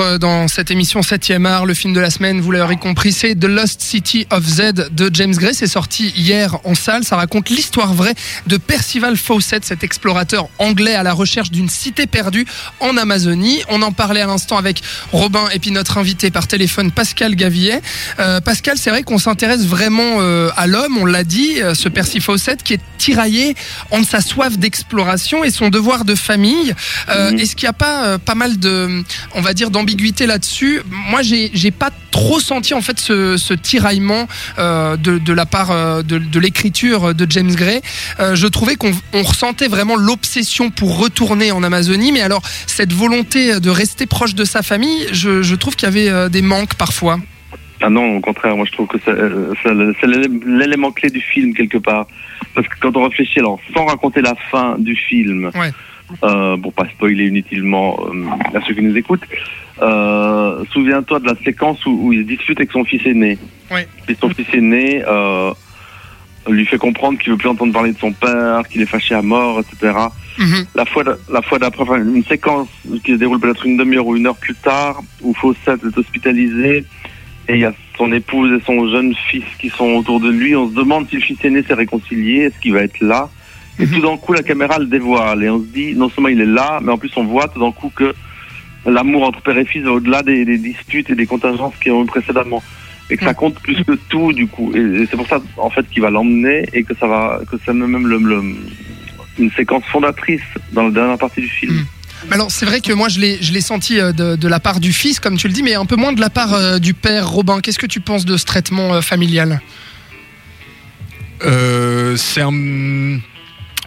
suivre dans cette émission 7e art. Le film de la semaine, vous l'aurez compris, c'est The Lost City of Z de James Gray. C'est sorti hier en salle. Ça raconte l'histoire vraie de Percival Fawcett, cet explorateur anglais à la recherche d'une cité perdue en Amazonie. On en parlait à l'instant avec Robin et puis notre invité par téléphone, Pascal Gavillet. Euh, Pascal, c'est vrai qu'on s'intéresse vraiment euh, à l'homme, on l'a dit, euh, ce Percy Fawcett qui est tiraillé entre sa soif d'exploration et son devoir de famille. Euh, Mhm. Est-ce qu'il n'y a pas euh, pas mal de, on va dire, d'ambiguïté là-dessus Moi, j'ai pas trop senti en fait ce, ce tiraillement euh, de, de la part euh, de, de l'écriture de James Gray. Euh, je trouvais qu'on on ressentait vraiment l'obsession pour retourner en Amazonie, mais alors cette volonté de rester proche de sa famille, je, je trouve qu'il y avait des manques parfois. Ah non, au contraire, moi je trouve que c'est l'élément clé du film quelque part. Parce que quand on réfléchit, alors sans raconter la fin du film, Ouais. Euh, pour pas spoiler inutilement euh, à ceux qui nous écoutent, euh, souviens-toi de la séquence où, où il discute avec son fils aîné. Ouais. Et son fils aîné euh, lui fait comprendre qu'il veut plus entendre parler de son père, qu'il est fâché à mort, etc. Mhm. La fois, la fois d'après, enfin, une séquence qui se déroule peut-être une demi-heure ou une heure plus tard, où Fawcett est hospitalisé, et il y a son épouse et son jeune fils qui sont autour de lui. On se demande si le fils aîné s'est réconcilié, est-ce qu'il va être là? Et tout d'un coup, la caméra le dévoile, et on se dit, non seulement il est là, mais en plus on voit tout d'un coup que l'amour entre père et fils va au-delà des, des disputes et des contingences qui ont eu précédemment. Et que ça Mhm. compte plus que tout, du coup. Et, et c'est pour ça, en fait, qu'il va l'emmener, et que ça va, que c'est même le- le, une séquence fondatrice dans la dernière partie du film. Mm. Alors c'est vrai que moi je l'ai je l'ai senti euh, de, de la part du fils comme tu le dis mais un peu moins de la part euh, du père Robin. Qu'est-ce que tu penses de ce traitement euh, familial? Euh, c'est un.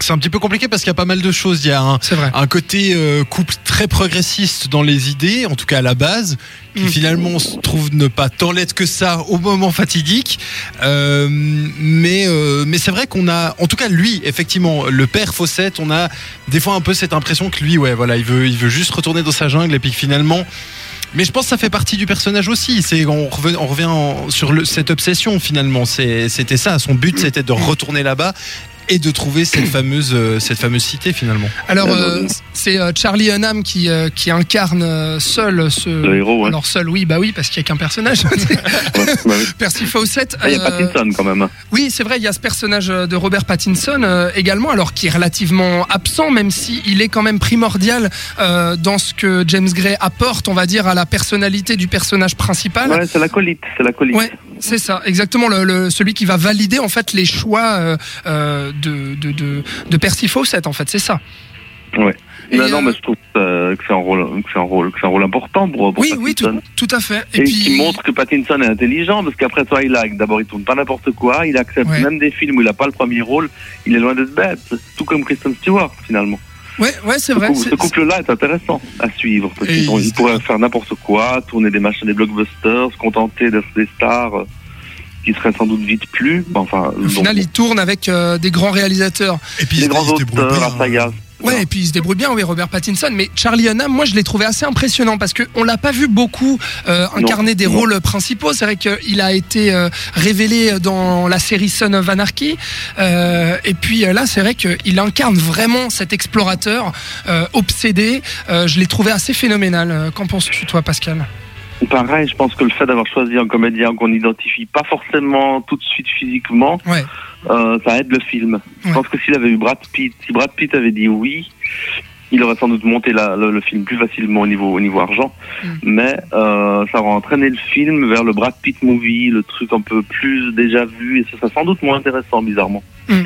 C'est un petit peu compliqué parce qu'il y a pas mal de choses. Il y a un, C'est vrai. un côté euh, couple très progressiste dans les idées, en tout cas à la base, qui Mm. finalement se trouve ne pas tant l'être que ça au moment fatidique. Euh, mais euh, mais c'est vrai qu'on a, en tout cas lui, effectivement, le père Fawcett, on a des fois un peu cette impression que lui, ouais, voilà, il veut, il veut juste retourner dans sa jungle et puis que finalement. Mais je pense que ça fait partie du personnage aussi. C'est on revient, on revient en- sur le, cette obsession finalement. C'était ça. Son but c'était de retourner là-bas et de trouver cette fameuse, euh, cette fameuse cité finalement. Alors euh, c'est euh, Charlie Hunnam qui euh, qui incarne seul ce Le héros, ouais. Alors seul oui bah oui parce qu'il y a qu'un personnage. Bah. Percy Fawcett. Ah, Il y a Pattinson quand même. Oui, c'est vrai, il y a ce personnage de Robert Pattinson euh, également, alors qui est relativement absent, même si il est quand même primordial euh, dans ce que James Gray apporte, on va dire, à la personnalité du personnage principal. Ouais, c'est l'acolyte, c'est l'acolyte. Ouais, c'est ça, exactement, le, le- celui qui va valider en fait les choix euh, euh, de, de, de, de Percy Fawcett, en fait, c'est ça. Ouais. Et, non, non, euh, mais je trouve que c'est un rôle, c'est un rôle, c'est un rôle important pour, pour oui, oui, tout, à fait. Et, qui montre que Pattinson est intelligent, parce qu'après Twilight, d'abord il tourne pas n'importe quoi, il accepte Ouais. même des films où il a pas le premier rôle, il est loin d'être bête, tout comme Kristen Stewart finalement. Ouais, ouais, c'est Ce, vrai. ce couple-là est intéressant à suivre, parce qu'ils il- ils pourraient faire n'importe quoi, tourner des machins, des blockbusters, se contenter d'être des stars euh, qui seraient sans doute vite plus. Enfin, Au donc, final, il tourne avec euh, des grands réalisateurs. Et puis des grands auteurs, la saga. Ouais, et puis il se débrouille bien, oui, Robert Pattinson. Mais Charlie Hunnam, moi, je l'ai trouvé assez impressionnant parce que on l'a pas vu beaucoup euh, incarner des non. rôles principaux. C'est vrai qu'il a été euh, révélé dans la série Son of Anarchy. Euh, et puis là, c'est vrai qu'il incarne vraiment cet explorateur obsédé. Je l'ai trouvé assez phénoménal. Qu'en penses-tu, toi, Pascal? Pareil, je pense que le fait d'avoir choisi un comédien qu'on n'identifie pas forcément tout de suite physiquement, Ouais. Euh, ça aide le film. Je pense que s'il avait eu Brad Pitt, si Brad Pitt avait dit oui, il aurait sans doute monté la- le, le film plus facilement au niveau, au niveau argent. Mm. Mais euh, ça aurait entraîné le film vers le Brad Pitt movie, le truc un peu plus déjà vu, et ce serait sans doute moins intéressant, bizarrement. Mm.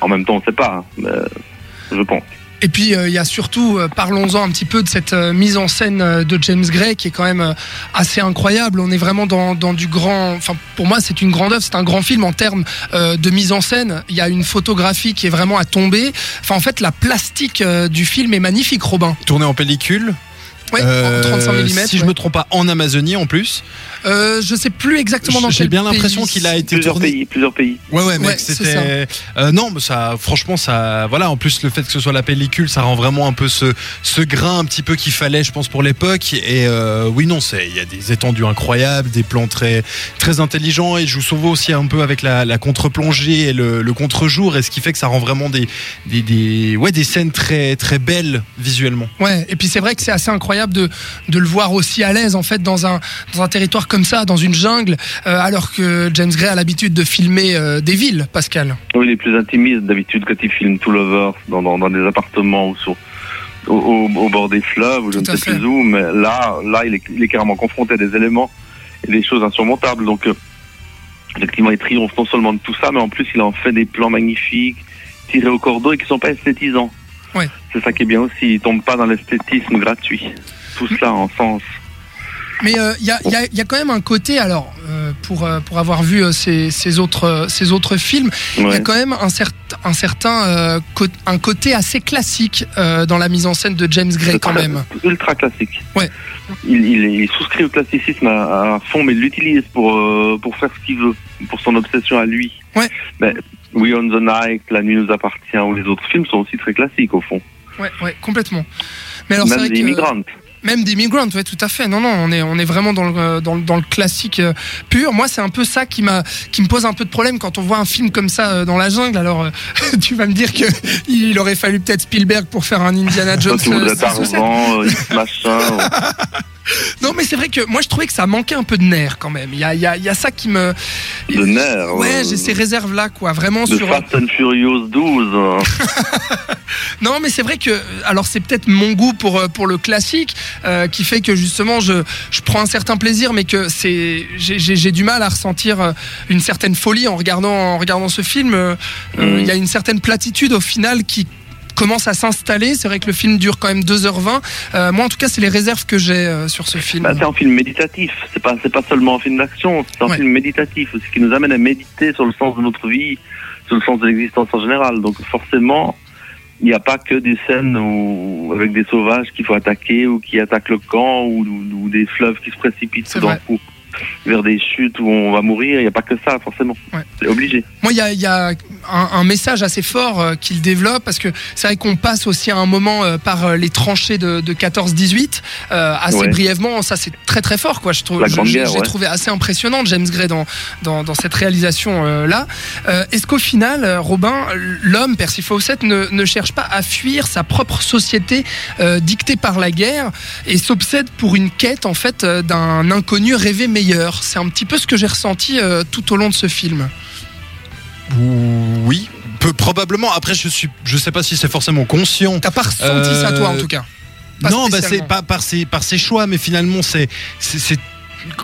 En même temps, on ne sait pas, hein, mais je pense. Et puis euh, il y a surtout, euh, parlons-en un petit peu de cette euh, mise en scène de James Gray qui est quand même assez incroyable. On est vraiment dans, du grand. Enfin, pour moi, c'est une grande œuvre, c'est un grand film en termes de mise en scène. Il y a une photographie qui est vraiment à tomber. Enfin, en fait, la plastique du film est magnifique, Robin. Tourné en pellicule. Ouais, Euh, en 35 mm. Si je me trompe pas, en Amazonie en plus. Euh, je sais plus exactement dans J'ai quel bien pays. l'impression qu'il a été Plusieurs tourné. pays, plusieurs pays. Ouais ouais mec Ouais, c'était euh, non mais ça franchement ça voilà en plus le fait que ce soit la pellicule ça rend vraiment un peu ce ce grain un petit peu qu'il fallait je pense pour l'époque et euh, oui non c'est il y a des étendues incroyables des plans très très intelligents et je joue souvent aussi un peu avec la, la contre-plongée et le, le contre-jour et ce qui fait que ça rend vraiment des des, des ouais des scènes très très belles visuellement Ouais, et puis c'est vrai que c'est assez incroyable de, de le voir aussi à l'aise en fait dans un, dans un territoire comme ça, dans une jungle, euh, alors que James Gray a l'habitude de filmer euh, des villes, Pascal. Oui, il est plus intimiste d'habitude quand il filme tout l'over dans, dans, dans des appartements ou sur, au, au, au bord des fleuves ou je ne sais fait. plus où. Mais là, là il, est, il est carrément confronté à des éléments et des choses insurmontables. Donc, euh, effectivement, il triomphe non seulement de tout ça, mais en plus, il en fait des plans magnifiques, tirés au cordeau et qui sont pas esthétisants. Ouais. C'est ça qui est bien aussi. Il tombe pas dans l'esthétisme gratuit. Tout cela en sens. Mais euh, il y, a, y a- y a quand même un côté, alors, euh, pour, euh, pour avoir vu ces, ces, autres, ces autres films, il y a quand même un, certain un certain un côté assez classique dans la mise en scène de James Gray quand même. Ultra classique. Ouais. Il, il, il souscrit au classicisme à, à fond, mais il l'utilise pour, pour faire ce qu'il veut, pour son obsession à lui. Ouais. Mais We on the Night, La nuit nous appartient, ou les autres films sont aussi très classiques au fond. Ouais, ouais, complètement. Mais alors Même des immigrants. même des migrants, ouais, tout à fait. Non, non, on est on est vraiment dans le dans, le- dans le classique euh, pur. Moi, c'est un peu ça qui m'a qui me pose un peu de problème quand on voit un film comme ça euh, dans la jungle. Alors, euh, tu vas me dire que il aurait fallu peut-être Spielberg pour faire un Indiana Jones. tu voudrais euh. Tarzan, machin. Non, mais c'est vrai que moi, je trouvais que ça manquait un peu de nerfs quand même. Il y a, y a, y a ça qui me. de nerfs. Ouais, euh, j'ai ces réserves là, quoi. Vraiment De sur. Fast and Furious 12. euh. Non, mais c'est vrai que, alors c'est peut-être mon goût pour euh, pour le classique euh, qui fait que justement je je prends un certain plaisir, mais que c'est j'ai- du mal à ressentir une certaine folie en regardant en regardant ce film. Euh, Mm. Il y a une certaine platitude au final qui commence à s'installer. C'est vrai que le film dure quand même 2h20. Euh, moi, en tout cas, c'est les réserves que j'ai euh, sur ce film. Bah, c'est un film méditatif. C'est pas, c'est pas seulement un film d'action. C'est un Ouais. film méditatif, ce qui nous amène à méditer sur le sens de notre vie, sur le sens de l'existence en général. Donc forcément, il n'y a pas que des scènes où, avec des sauvages qu'il faut attaquer ou qui attaquent le camp ou, ou- ou des fleuves qui se précipitent tout d'un coup vers des chutes où on va mourir. Il n'y a pas que ça, forcément. Ouais. C'est obligé. Moi, il y a, il y a un, un message assez fort euh, qu'il développe parce que c'est vrai qu'on passe aussi à un moment euh, par euh, les tranchées de, de 14-18 euh, assez Ouais. brièvement. Ça, c'est très très fort, quoi. Je trouve, j'ai Guerre, j'ai ouais. trouvé assez impressionnant James Gray dans dans, dans cette réalisation là. Est-ce qu'au final, Robin, l'homme Percy Fawcett ne, ne cherche pas à fuir sa propre société dictée par la guerre et s'obsède pour une quête en fait d'un inconnu rêvé meilleur C'est un petit peu ce que j'ai ressenti euh, tout au long de ce film. Oui, peu, probablement. Après, je suis, je sais pas si c'est forcément conscient. T'as pas ressenti Euh, ça toi en tout cas? Pas non, bah c'est pas par ses, par ses choix, mais finalement, c'est,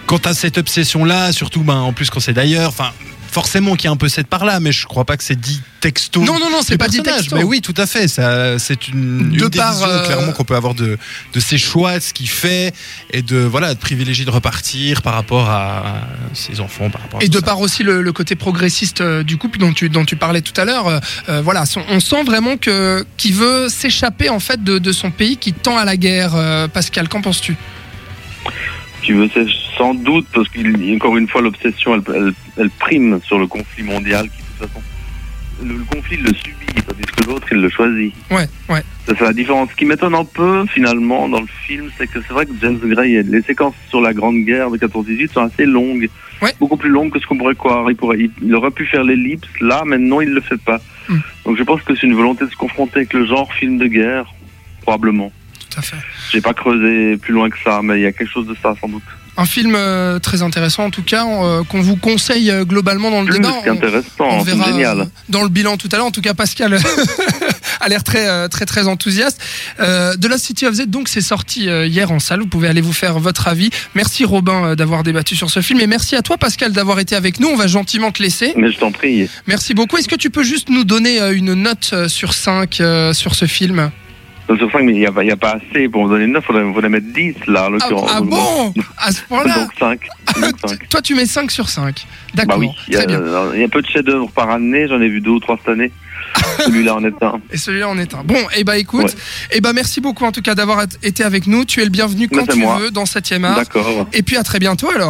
quand t'as cette obsession-là, surtout, ben, en plus quand c'est d'ailleurs, enfin, forcément qu'il y a un peu cette part-là, mais je crois pas que c'est dit texto. Non, non, non, c'est pas dit texto. Mais oui, tout à fait. Ça, c'est une, De une par, visions, euh, clairement qu'on peut avoir de, de ses choix, de ce qu'il fait, et de voilà, de privilégier de repartir par rapport à ses enfants, par rapport. À Et de ça. par aussi le, le côté progressiste euh, du couple dont tu, dont tu parlais tout à l'heure, euh, euh, voilà, on sent vraiment que qu'il veut s'échapper en fait de, de son pays, qui tend à la guerre. euh, Pascal, qu'en penses-tu? Tu veux, c'est sans doute, parce qu'il encore une fois, l'obsession, elle, elle, elle prime sur le conflit mondial qui, de toute façon, le, le conflit, il le subit, tandis que l'autre, il le choisit. Ouais, ouais. Ça fait la différence. Ce qui m'étonne un peu, finalement, dans le film, c'est que c'est vrai que James Gray, les séquences sur la Grande Guerre de 14-18 sont assez longues. Ouais. Beaucoup plus longues que ce qu'on pourrait croire. Il, pourrait, il, il aurait pu faire l'ellipse là, mais non, il le fait pas. Hmm. Donc je pense que c'est une volonté de se confronter avec le genre film de guerre, probablement. À fait. J'ai pas creusé plus loin que ça, mais il y a quelque chose de ça, sans doute. Un film euh, très intéressant en tout cas, euh, qu'on vous conseille euh, globalement dans le débat. On- qu'intéressant, on c'est verra génial. dans le bilan tout à l'heure. En tout cas, Pascal a l'air très, très, très enthousiaste. De la City of Z, donc, c'est sorti hier en salle. Vous pouvez aller vous faire votre avis. Merci Robin d'avoir débattu sur ce film et merci à toi Pascal d'avoir été avec nous. On va gentiment te laisser. Mais je t'en prie. Merci beaucoup. Est-ce que tu peux juste nous donner une note sur 5 euh, sur ce film? Sur 5, mais il n'y a, pas- a assez pour me donner 9, il faudrait, faudrait mettre 10 là, en ah, l'occurrence. ah bon À ce point-là Donc 5. Donc 5. Toi, tu mets 5 sur 5. Bah D'accord. oui, il y, a, bien. il y a peu de chefs-d'œuvre par année, j'en ai vu deux ou trois cette année. Celui-là en est un. Et celui-là en est un. Bon, et bah écoute, Ouais. et bah merci beaucoup en tout cas d'avoir été avec nous. Tu es le bienvenu Mais quand tu moi. veux dans 7e art. D'accord. Et puis à très bientôt alors.